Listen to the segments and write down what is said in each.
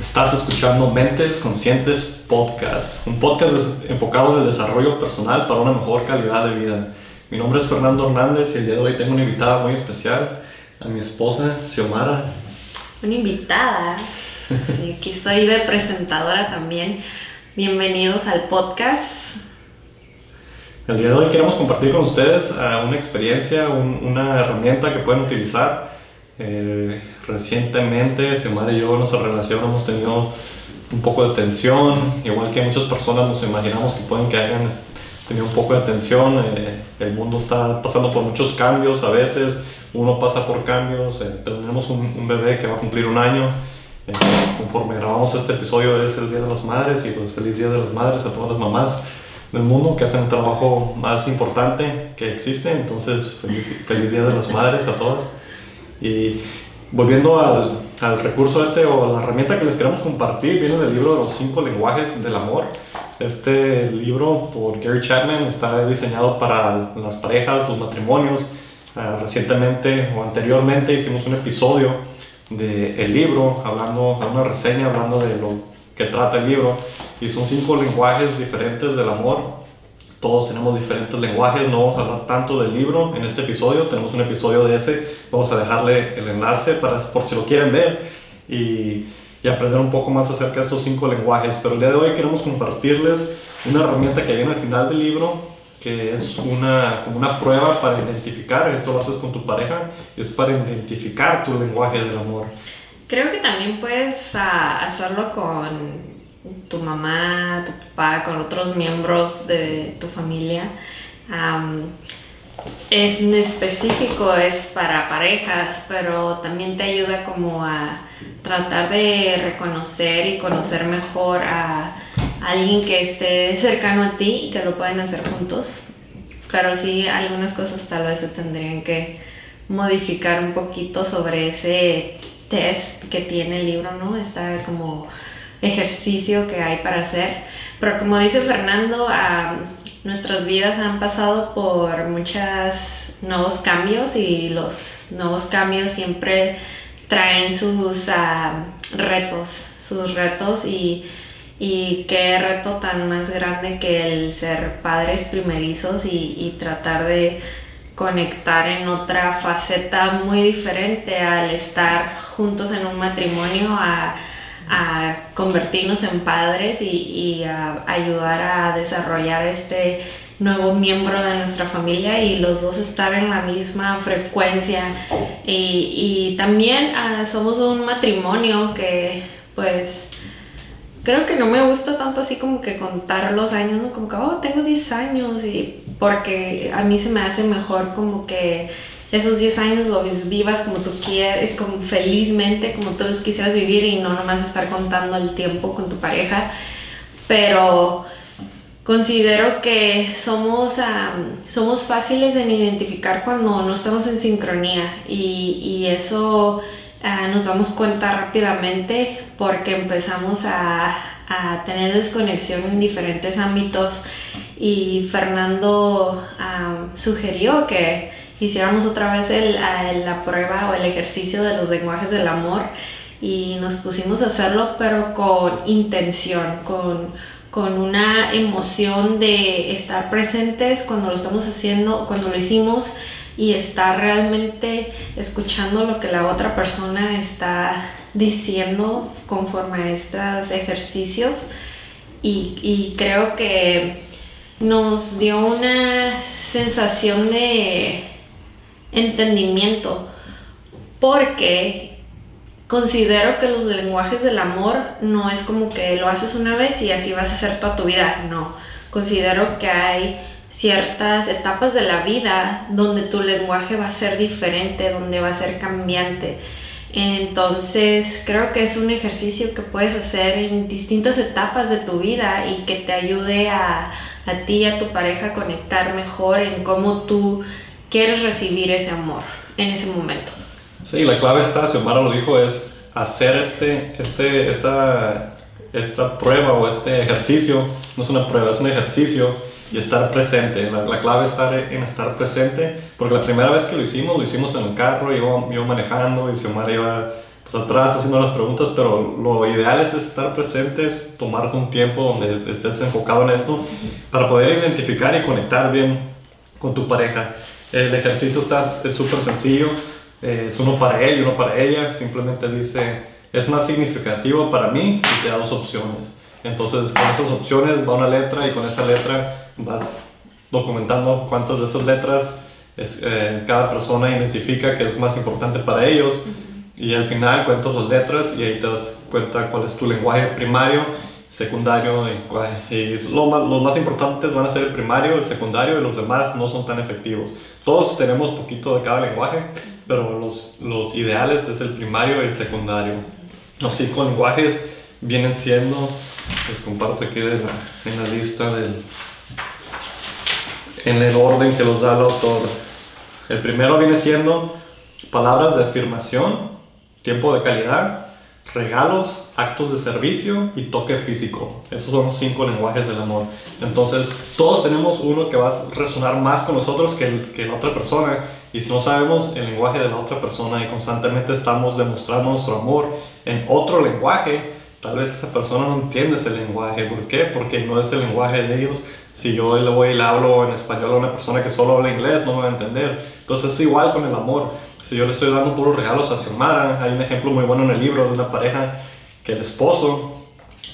Estás escuchando Mentes Conscientes Podcast, un podcast enfocado en el desarrollo personal para una mejor calidad de vida. Mi nombre es Fernando Hernández y el día de hoy tengo una invitada muy especial, a mi esposa Xiomara. Una invitada. Sí, aquí estoy de presentadora también. Bienvenidos al podcast. El día de hoy queremos compartir con ustedes uh, una experiencia, un, una herramienta que pueden utilizar eh, recientemente, Xiomara y yo, nuestra relación hemos tenido un poco de tensión, igual que muchas personas nos imaginamos que pueden que hayan tenido un poco de tensión. Eh, el mundo está pasando por muchos cambios a veces, uno pasa por cambios. Eh, tenemos un, bebé que va a cumplir un año. Eh, conforme grabamos este episodio es el Día de las Madres y pues feliz Día de las Madres a todas las mamás del mundo que hacen el trabajo más importante que existe. Entonces, feliz, feliz Día de las Madres a todas. Y volviendo al, al, recurso este o la herramienta que les queremos compartir, viene del libro de los cinco lenguajes del amor. Este libro por Gary Chapman está diseñado para las parejas, los matrimonios. Uh, recientemente o anteriormente hicimos un episodio del el libro, hablando, una reseña hablando de lo que trata el libro. Y son cinco lenguajes diferentes del amor todos tenemos diferentes lenguajes, no vamos a hablar tanto del libro en este episodio, tenemos un episodio de ese, vamos a dejarle el enlace para, por si lo quieren ver y, y aprender un poco más acerca de estos cinco lenguajes. Pero el día de hoy queremos compartirles una herramienta que viene al final del libro, que es una, como una prueba para identificar, esto lo haces con tu pareja, es para identificar tu lenguaje del amor. Creo que también puedes uh, hacerlo con tu mamá, tu papá, con otros miembros de tu familia. Es específico, es para parejas, pero también te ayuda como a tratar de reconocer y conocer mejor a alguien que esté cercano a ti y que lo pueden hacer juntos. Pero sí, algunas cosas tal vez se tendrían que modificar un poquito sobre ese test que tiene el libro, ¿no? Está como ejercicio que hay para hacer. Pero como dice Fernando, nuestras vidas han pasado por muchos nuevos cambios y los nuevos cambios siempre traen sus retos, sus retos y, y qué reto tan más grande que el ser padres primerizos y, tratar de conectar en otra faceta muy diferente al estar juntos en un matrimonio, a convertirnos en padres y, y, a ayudar a desarrollar este nuevo miembro de nuestra familia y los dos estar en la misma frecuencia y, y también uh, somos un matrimonio que pues creo que no me gusta tanto así como que contar los años, ¿no? Como que, oh, tengo 10 años y porque a mí se me hace mejor como que esos 10 años los vivas como tú quieres, como felizmente, como tú los quisieras vivir y no nomás estar contando el tiempo con tu pareja. Pero considero que somos, somos fáciles de identificar cuando no estamos en sincronía y, y eso uh, nos damos cuenta rápidamente porque empezamos a, a, tener desconexión en diferentes ámbitos y Fernando um, sugirió que hiciéramos otra vez el, la prueba o el ejercicio de los lenguajes del amor y nos pusimos a hacerlo pero con intención, con, con una emoción de estar presentes cuando lo estamos haciendo, cuando lo hicimos y estar realmente escuchando lo que la otra persona está diciendo conforme a estos ejercicios. Y, y creo que nos dio una sensación de entendimiento, porque considero que los lenguajes del amor no es como que lo haces una vez y así vas a hacer toda tu vida, no. Considero que hay ciertas etapas de la vida donde tu lenguaje va a ser diferente, donde va a ser cambiante. Entonces creo que es un ejercicio que puedes hacer en distintas etapas de tu vida y que te ayude a, a ti y a tu pareja a conectar mejor en cómo tú quieres recibir ese amor en ese momento. Sí, la clave está, Xiomara lo dijo, es hacer este, este, esta, esta prueba o este ejercicio, no es una prueba, es un ejercicio y estar presente. La, la, clave está en estar presente, porque la primera vez que lo hicimos, lo hicimos en el carro, iba, iba manejando y Xiomara iba pues, atrás haciendo las preguntas, pero lo ideal es estar presentes, tomarte un tiempo donde estés enfocado en esto para poder identificar y conectar bien con tu pareja. El ejercicio está, es súper sencillo, eh, es uno para él y uno para ella, simplemente dice, es más significativo para mí y te da dos opciones. Entonces con esas opciones va una letra y con esa letra vas documentando cuántas de esas letras es, eh, cada persona identifica que es más importante para ellos y al final cuentas las letras y ahí te das cuenta cuál es tu lenguaje primario, secundario y, lo más, los más importantes van a ser el primario, el secundario y los demás no son tan efectivos. Todos tenemos poquito de cada lenguaje, pero los, los ideales es el primario y el secundario. Los cinco lenguajes vienen siendo, les comparto aquí de la, en la lista del, en el orden que los da el autor. El primero viene siendo palabras de afirmación, tiempo de calidad, regalos, actos de servicio y toque físico. Esos son los cinco lenguajes del amor. Entonces, todos tenemos uno que va a resonar más con nosotros que, que la otra persona. Y si no sabemos el lenguaje de la otra persona y constantemente estamos demostrando nuestro amor en otro lenguaje, tal vez esa persona no entiende ese lenguaje. ¿Por qué? Porque no es el lenguaje de ellos. Si yo le voy y le hablo en español a una persona que solo habla inglés, no me va a entender. Entonces es igual con el amor si yo le estoy dando puros regalos a Xiomara, hay un ejemplo muy bueno en el libro de una pareja que el esposo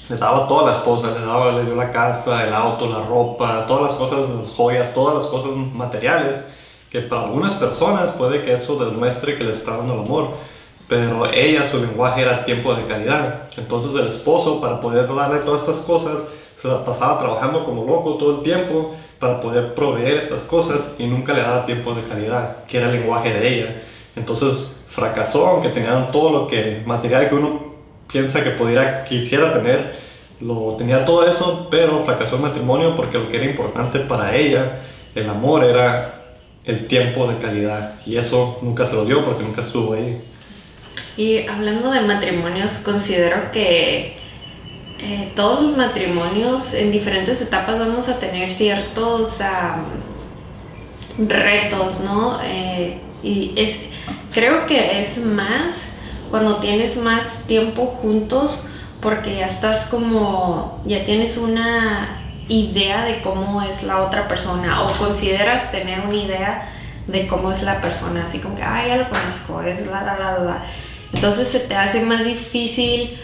le daba toda la esposa, le daba, le dio la casa, el auto, la ropa, todas las cosas, las joyas, todas las cosas materiales, que para algunas personas puede que eso demuestre que le está dando el amor, pero ella, su lenguaje era tiempo de calidad. Entonces el esposo, para poder darle todas estas cosas, se la pasaba trabajando como loco todo el tiempo para poder proveer estas cosas y nunca le daba tiempo de calidad, que era el lenguaje de ella. Entonces fracasó, aunque tenían todo lo que, material que uno piensa que pudiera, quisiera tener, lo tenía todo eso, pero fracasó el matrimonio porque lo que era importante para ella, el amor, era el tiempo de calidad. Y eso nunca se lo dio porque nunca estuvo ahí. Y hablando de matrimonios, considero que eh, todos los matrimonios en diferentes etapas vamos a tener ciertos retos, ¿no? Eh, y es, creo que es más cuando tienes más tiempo juntos porque ya estás como, ya tienes una idea de cómo es la otra persona o consideras tener una idea de cómo es la persona, así como que, ay, ya lo conozco, es la, la, la, la. Entonces se te hace más difícil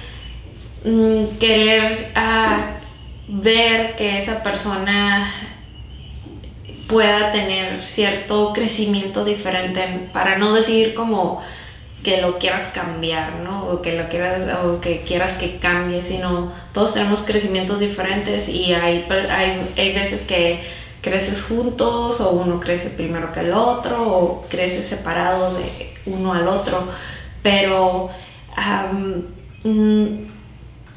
mm, querer ah, ver que esa persona pueda tener cierto crecimiento diferente, para no decir como que lo quieras cambiar, ¿no? O que lo quieras, o que quieras que cambie, sino todos tenemos crecimientos diferentes y hay, hay, hay veces que creces juntos o uno crece primero que el otro o crece separado de uno al otro, pero um,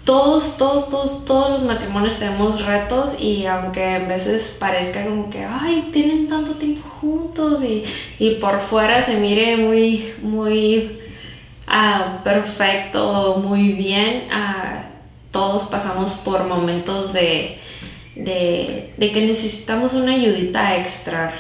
todos, todos, todos, todos los matrimonios tenemos retos y aunque a veces parezca como que, ay, tienen tanto tiempo juntos y, y por fuera se mire muy, muy uh, perfecto, muy bien, uh, todos pasamos por momentos de, de, de, que necesitamos una ayudita extra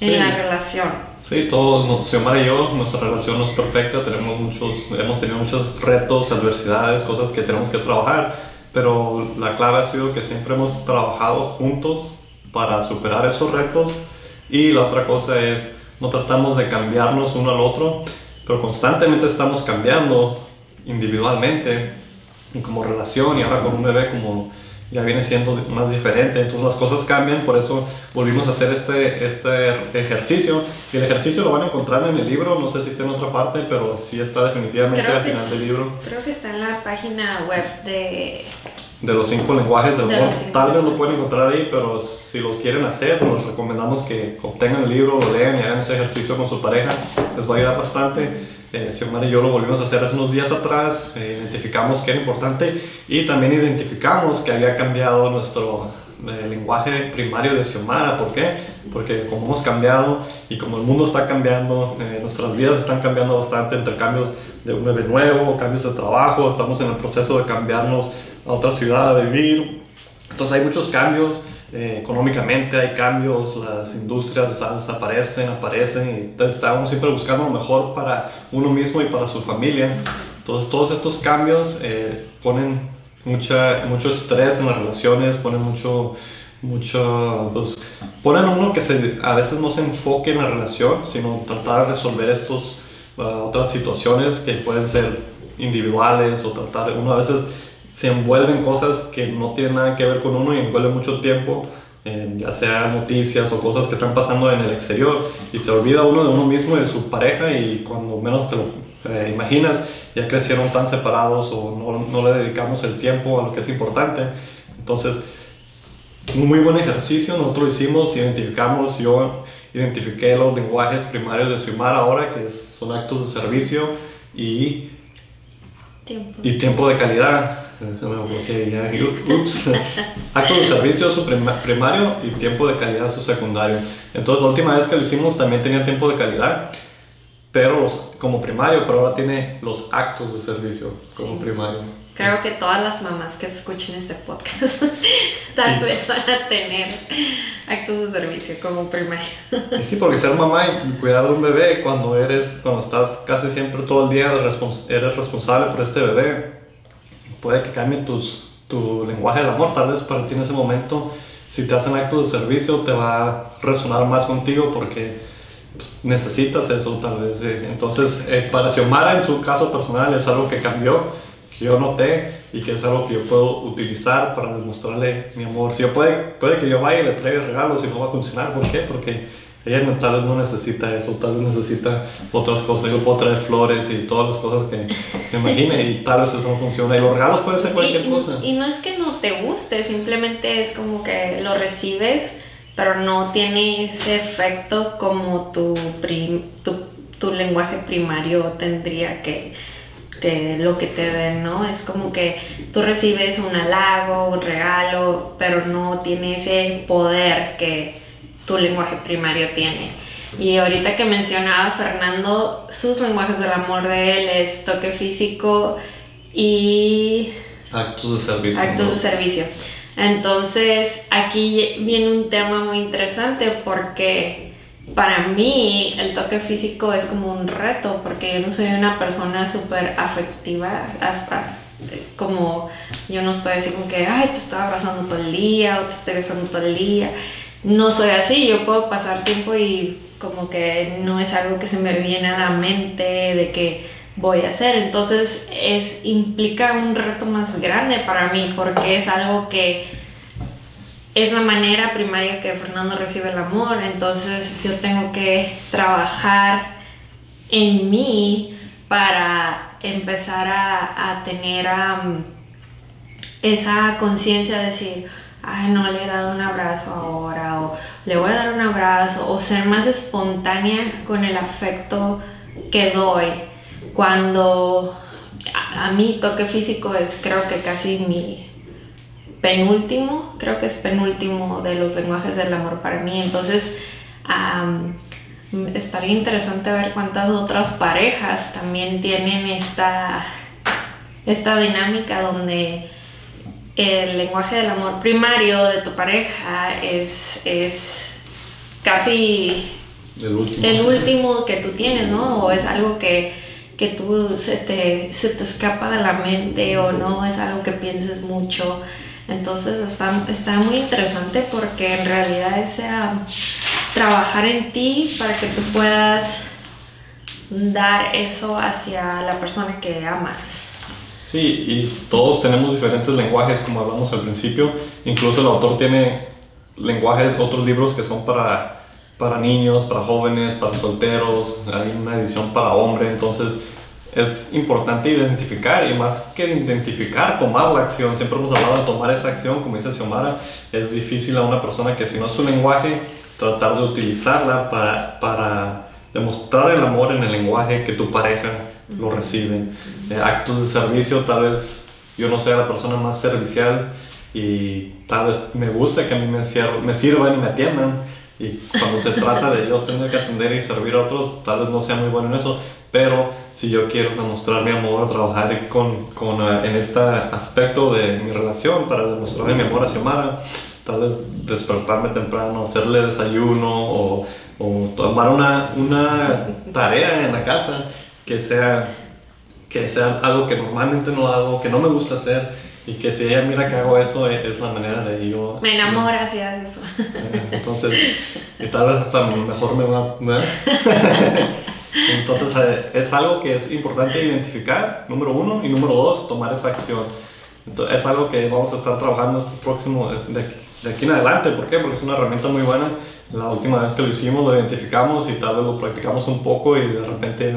en la relación. Sí, todos, Xiomara y yo, nuestra relación no es perfecta, tenemos muchos, hemos tenido muchos retos, adversidades, cosas que tenemos que trabajar, pero la clave ha sido que siempre hemos trabajado juntos para superar esos retos y la otra cosa es, no tratamos de cambiarnos uno al otro, pero constantemente estamos cambiando individualmente y como relación y ahora con un bebé como ya viene siendo más diferente, entonces las cosas cambian, por eso volvimos a hacer este, este ejercicio. Y el ejercicio lo van a encontrar en el libro, no sé si está en otra parte, pero sí está definitivamente al final del libro. Creo que está en la página web de... De los cinco lenguajes del amor. Tal vez lo pueden encontrar ahí, pero si lo quieren hacer, les recomendamos que obtengan el libro, lo lean y hagan ese ejercicio con su pareja, les va a ayudar bastante eh, Xiomara y yo lo volvimos a hacer hace unos días atrás, eh, identificamos que era importante y también identificamos que había cambiado nuestro eh, lenguaje primario de Xiomara. ¿Por qué? Porque como hemos cambiado y como el mundo está cambiando, eh, nuestras vidas están cambiando bastante entre cambios de un bebé nuevo, cambios de trabajo, estamos en el proceso de cambiarnos a otra ciudad a vivir. Entonces hay muchos cambios eh, económicamente hay cambios, las industrias desaparecen, aparecen y estamos siempre buscando lo mejor para uno mismo y para su familia. Entonces todos estos cambios eh, ponen mucha, mucho estrés en las relaciones, ponen mucho, mucho, pues, ponen uno que a veces no se enfoque en la relación, sino tratar de resolver estos, uh, otras situaciones que pueden ser individuales o tratar, uno a veces se envuelve en cosas que no tienen nada que ver con uno y envuelve mucho tiempo, ya sea noticias o cosas que están pasando en el exterior y se olvida uno de uno mismo y de su pareja y cuando menos te lo eh, imaginas ya crecieron tan separados o no, no le dedicamos el tiempo a lo que es importante. Entonces, un muy buen ejercicio, nosotros lo hicimos, identificamos, yo identifiqué los lenguajes primarios de Sumar ahora, que son actos de servicio y tiempo, y tiempo de calidad. Ya, ups. Actos de servicio su primario y tiempo de calidad su secundario. Entonces la última vez que lo hicimos también tenía tiempo de calidad pero como primario, pero ahora tiene los actos de servicio como primario. Creo que todas las mamás que escuchen este podcast tal vez van a tener actos de servicio como primario. sí, porque ser mamá y cuidar de un bebé cuando eres, cuando estás casi siempre todo el día eres responsable por este bebé, puede que cambie tus, tu lenguaje del amor, tal vez para ti en ese momento, si te hacen actos de servicio te va a resonar más contigo porque pues, necesitas eso tal vez. Entonces, eh, para Xiomara en su caso personal es algo que cambió, que yo noté y que es algo que yo puedo utilizar para demostrarle mi amor. Si yo puede, puede que yo vaya y le traiga regalos y no va a funcionar. ¿Por qué? Porque ella tal vez no necesita eso, tal vez necesita otras cosas. Yo puedo traer flores y todas las cosas que me imagine y tal vez eso no funciona. Y los regalos pueden ser cualquier cosa. Y no es que no te guste, simplemente es como que lo recibes pero no tiene ese efecto como tu, tu, tu, lenguaje primario tendría que, que lo que te den, ¿no? Es como que tú recibes un halago, un regalo, pero no tiene ese poder que tu lenguaje primario tiene. Y ahorita que mencionaba Fernando, sus lenguajes del amor de él es toque físico y... Actos de servicio. Actos de servicio. Entonces, aquí viene un tema muy interesante porque para mí el toque físico es como un reto porque yo no soy una persona súper afectiva, como yo no estoy así como que, ay, te estoy abrazando todo el día o te estoy besando todo el día. No soy así, yo puedo pasar tiempo y como que no es algo que se me viene a la mente de que voy a hacer. Entonces es, implica un reto más grande para mí porque es algo que es la manera primaria que Fernando recibe el amor. Entonces yo tengo que trabajar en mí para empezar a, tener esa conciencia de decir, ay, no le he dado un abrazo ahora, o le voy a dar un abrazo, o ser más espontánea con el afecto que doy cuando a, mí toque físico es creo que casi mi penúltimo, creo que es penúltimo de los lenguajes del amor para mí. Entonces, estaría interesante ver cuántas otras parejas también tienen esta, esta dinámica donde el lenguaje del amor primario de tu pareja es, es casi el último. el último que tú tienes, ¿no? O es algo que que tú se te, se te escapa de la mente o no es algo que pienses mucho. Entonces está, está muy interesante porque en realidad es trabajar en ti para que tú puedas dar eso hacia la persona que amas. Sí, y todos tenemos diferentes lenguajes, como hablamos al principio. Incluso el autor tiene lenguajes, otros libros que son para para niños, para jóvenes, para solteros, hay una edición para hombre, entonces es importante identificar y más que identificar, tomar la acción. Siempre hemos hablado de tomar esa acción, como dice Xiomara, es difícil a una persona que si no es su lenguaje, tratar de utilizarla para, para demostrar el amor en el lenguaje que tu pareja lo recibe. Eh, actos de servicio, tal vez yo no sea la persona más servicial y tal vez me guste que a mí me, sirvan y me atiendan y cuando se trata de yo tener que atender y servir a otros, tal vez no sea muy bueno en eso, pero si yo quiero demostrar mi amor, trabajar con, con, eh, en este aspecto de mi relación para demostrarle mi amor a Xiomara, tal vez despertarme temprano, hacerle desayuno o, o tomar una, una tarea en la casa que sea que sea algo que normalmente no hago, que no me gusta hacer y que si ella mira que hago eso e, es la manera de yo... Me enamora si haces eso. Eh, entonces, y tal vez hasta mejor me va... ¿no? Entonces eh, es algo que es importante identificar, número uno, y número dos, tomar esa acción. Entonces, es algo que vamos a estar trabajando este próximo, de, de aquí en adelante. ¿Por qué? Porque es una herramienta muy buena. La última vez que lo hicimos lo identificamos y tal vez lo practicamos un poco y de repente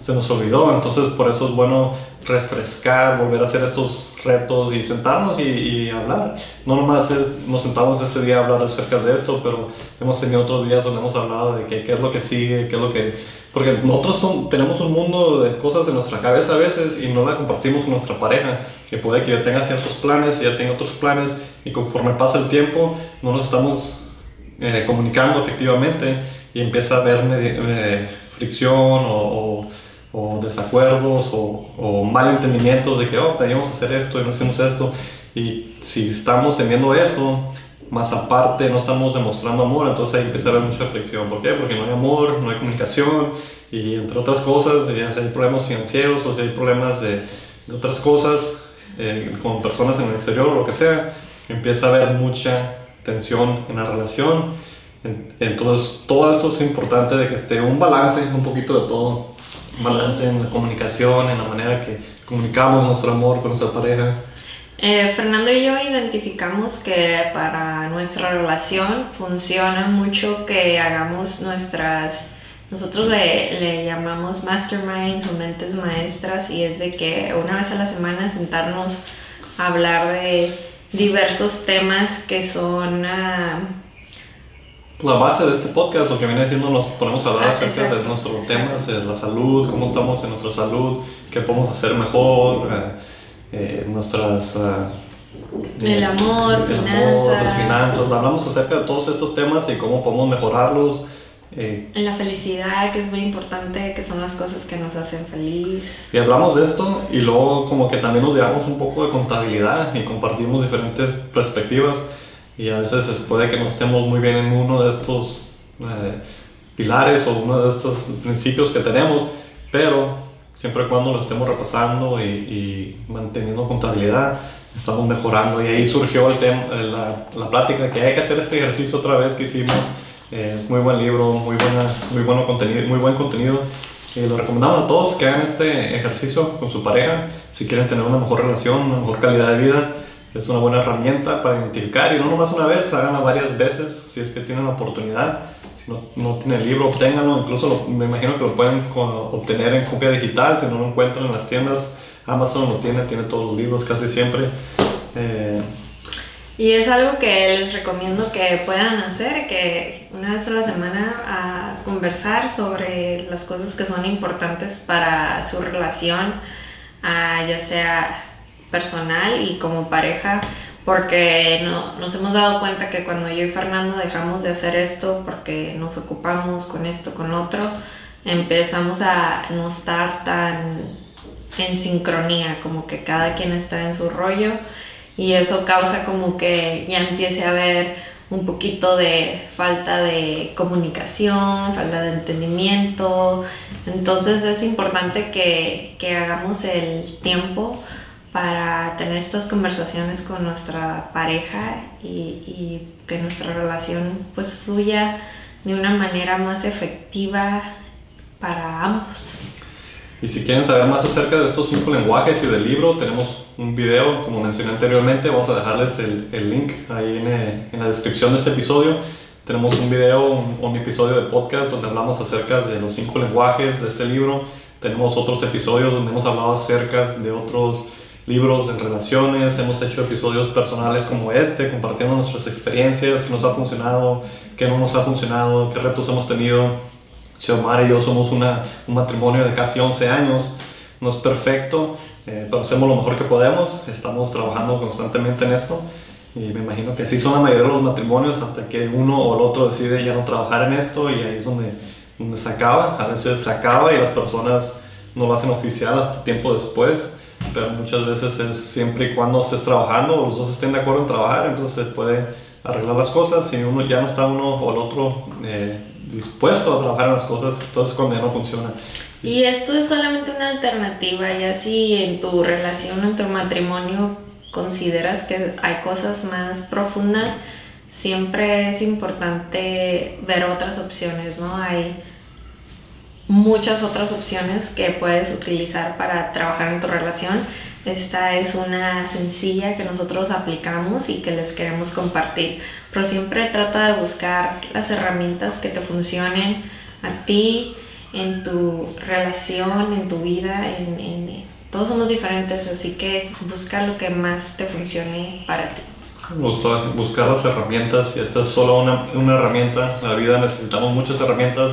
se nos olvidó. Entonces por eso es bueno refrescar, volver a hacer estos retos y sentarnos y, y hablar. No nomás nos sentamos ese día a hablar acerca de esto, pero hemos tenido otros días donde hemos hablado de qué, es lo que sigue, qué es lo que porque nosotros son, tenemos un mundo de cosas en nuestra cabeza a veces y no la compartimos con nuestra pareja, que puede que yo tenga ciertos planes ella tenga otros planes y conforme pasa el tiempo no nos estamos eh, comunicando efectivamente y empieza a haber eh, fricción o, o, desacuerdos o, o malentendimientos de que, oh, teníamos hacer esto y no hicimos esto. Y si estamos teniendo eso, más aparte no estamos demostrando amor, entonces ahí empieza a haber mucha fricción. ¿Por qué? Porque no hay amor, no hay comunicación y entre otras cosas, si hay problemas financieros o si hay problemas de, de otras cosas eh, con personas en el exterior o lo que sea, empieza a haber mucha tensión en la relación. Entonces todo esto es importante de que esté un balance, un poquito de todo. Balance en la comunicación, en la manera que comunicamos nuestro amor con nuestra pareja. Eh, Fernando y yo identificamos que para nuestra relación funciona mucho que hagamos nuestras, nosotros le, le, llamamos masterminds o mentes maestras y es de que una vez a la semana sentarnos a hablar de diversos temas que son... Uh, la base de este podcast, lo que viene diciendo, nos ponemos a hablar ah, acerca de nuestros temas, de la salud, cómo estamos en nuestra salud, qué podemos hacer mejor. Eh, eh, nuestras... Uh, el amor, el finanzas. Amor, las finanzas. Hablamos acerca de todos estos temas y cómo podemos mejorarlos. Eh, en la felicidad, que es muy importante, que son las cosas que nos hacen feliz. Y hablamos de esto y luego como que también nos llevamos un poco de contabilidad y compartimos diferentes perspectivas y a veces puede que no estemos muy bien en uno de estos eh, pilares o uno de estos principios que tenemos, pero siempre y cuando lo estemos repasando y, manteniendo contabilidad, estamos mejorando. Y ahí surgió el tema, la, la, plática que hay que hacer este ejercicio otra vez que hicimos. Eh, es muy buen libro, muy, buena, muy, bueno contenido, muy buen contenido. Y lo recomendamos a todos que hagan este ejercicio con su pareja si quieren tener una mejor relación, una mejor calidad de vida. Es una buena herramienta para identificar y no nomás una vez, háganla varias veces si es que tienen la oportunidad si no, no tiene el libro, obténganlo. Incluso me imagino que lo pueden obtener en copia digital si no lo encuentran en las tiendas. Amazon lo tiene, tiene todos los libros casi siempre. Eh, y es algo que les recomiendo que puedan hacer, que una vez a la semana a conversar sobre las cosas que son importantes para su relación, ya sea personal y como pareja, porque no, nos hemos dado cuenta que cuando yo y Fernando dejamos de hacer esto porque nos ocupamos con esto, con otro, empezamos a no estar tan en sincronía, como que cada quien está en su rollo y eso causa como que ya empiece a haber un poquito de falta de comunicación, falta de entendimiento, entonces es importante que, que hagamos el tiempo para tener estas conversaciones con nuestra pareja y, que nuestra relación pues fluya de una manera más efectiva para ambos. Y si quieren saber más acerca de estos cinco lenguajes y del libro, tenemos un video, como mencioné anteriormente, vamos a dejarles el, el link ahí en, eh, en, la descripción de este episodio. Tenemos un video, un, un episodio de podcast donde hablamos acerca de los cinco lenguajes de este libro. Tenemos otros episodios donde hemos hablado acerca de otros libros en relaciones, hemos hecho episodios personales como este, compartiendo nuestras experiencias, qué nos ha funcionado, qué no nos ha funcionado, qué retos hemos tenido. Xiomara y yo somos una, un matrimonio de casi 11 años, no es perfecto, eh, pero hacemos lo mejor que podemos, estamos trabajando constantemente en esto. Y me imagino que así son la mayoría de los matrimonios hasta que uno o el otro decide ya no trabajar en esto y ahí es donde, donde se acaba, a veces se acaba y las personas no lo hacen oficial hasta tiempo después pero muchas veces es siempre y cuando estés trabajando o los dos estén de acuerdo en trabajar, entonces se puede arreglar las cosas. Si uno ya no está uno o el otro eh, dispuesto a trabajar en las cosas, entonces cuando ya no funciona. Y esto es solamente una alternativa, ya si en tu relación en tu matrimonio consideras que hay cosas más profundas, siempre es importante ver otras opciones, ¿no? Hay muchas otras opciones que puedes utilizar para trabajar en tu relación. Esta es una sencilla que nosotros aplicamos y que les queremos compartir. Pero siempre trata de buscar las herramientas que te funcionen a ti, en tu relación, en tu vida, en, todos somos diferentes, así que busca lo que más te funcione para ti. Buscar las herramientas y esta es solo una, una herramienta. En la vida necesitamos muchas herramientas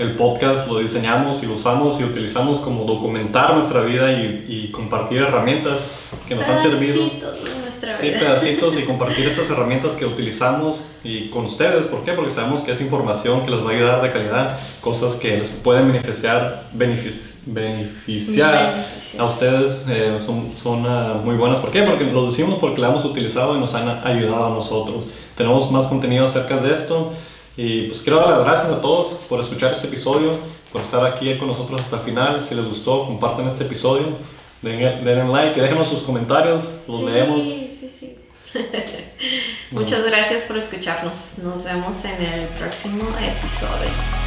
el podcast lo diseñamos y lo usamos y utilizamos como documentar nuestra vida y, y compartir herramientas que nos han servido. De nuestra vida. pedacitos y compartir estas herramientas que utilizamos y con ustedes. ¿Por qué? Porque sabemos que es información que les va a ayudar de calidad, cosas que les pueden beneficiar, beneficiar, a ustedes. Eh, son son uh, muy buenas. ¿Por qué? Porque lo decimos porque la hemos utilizado y nos han ayudado a nosotros. Tenemos más contenido acerca de esto. Y pues quiero dar las gracias a todos por escuchar este episodio, por estar aquí con nosotros hasta el final. Si les gustó, compartan este episodio, denle, like y déjenos sus comentarios, los leemos. Sí, sí. Muchas gracias por escucharnos. Nos vemos en el próximo episodio.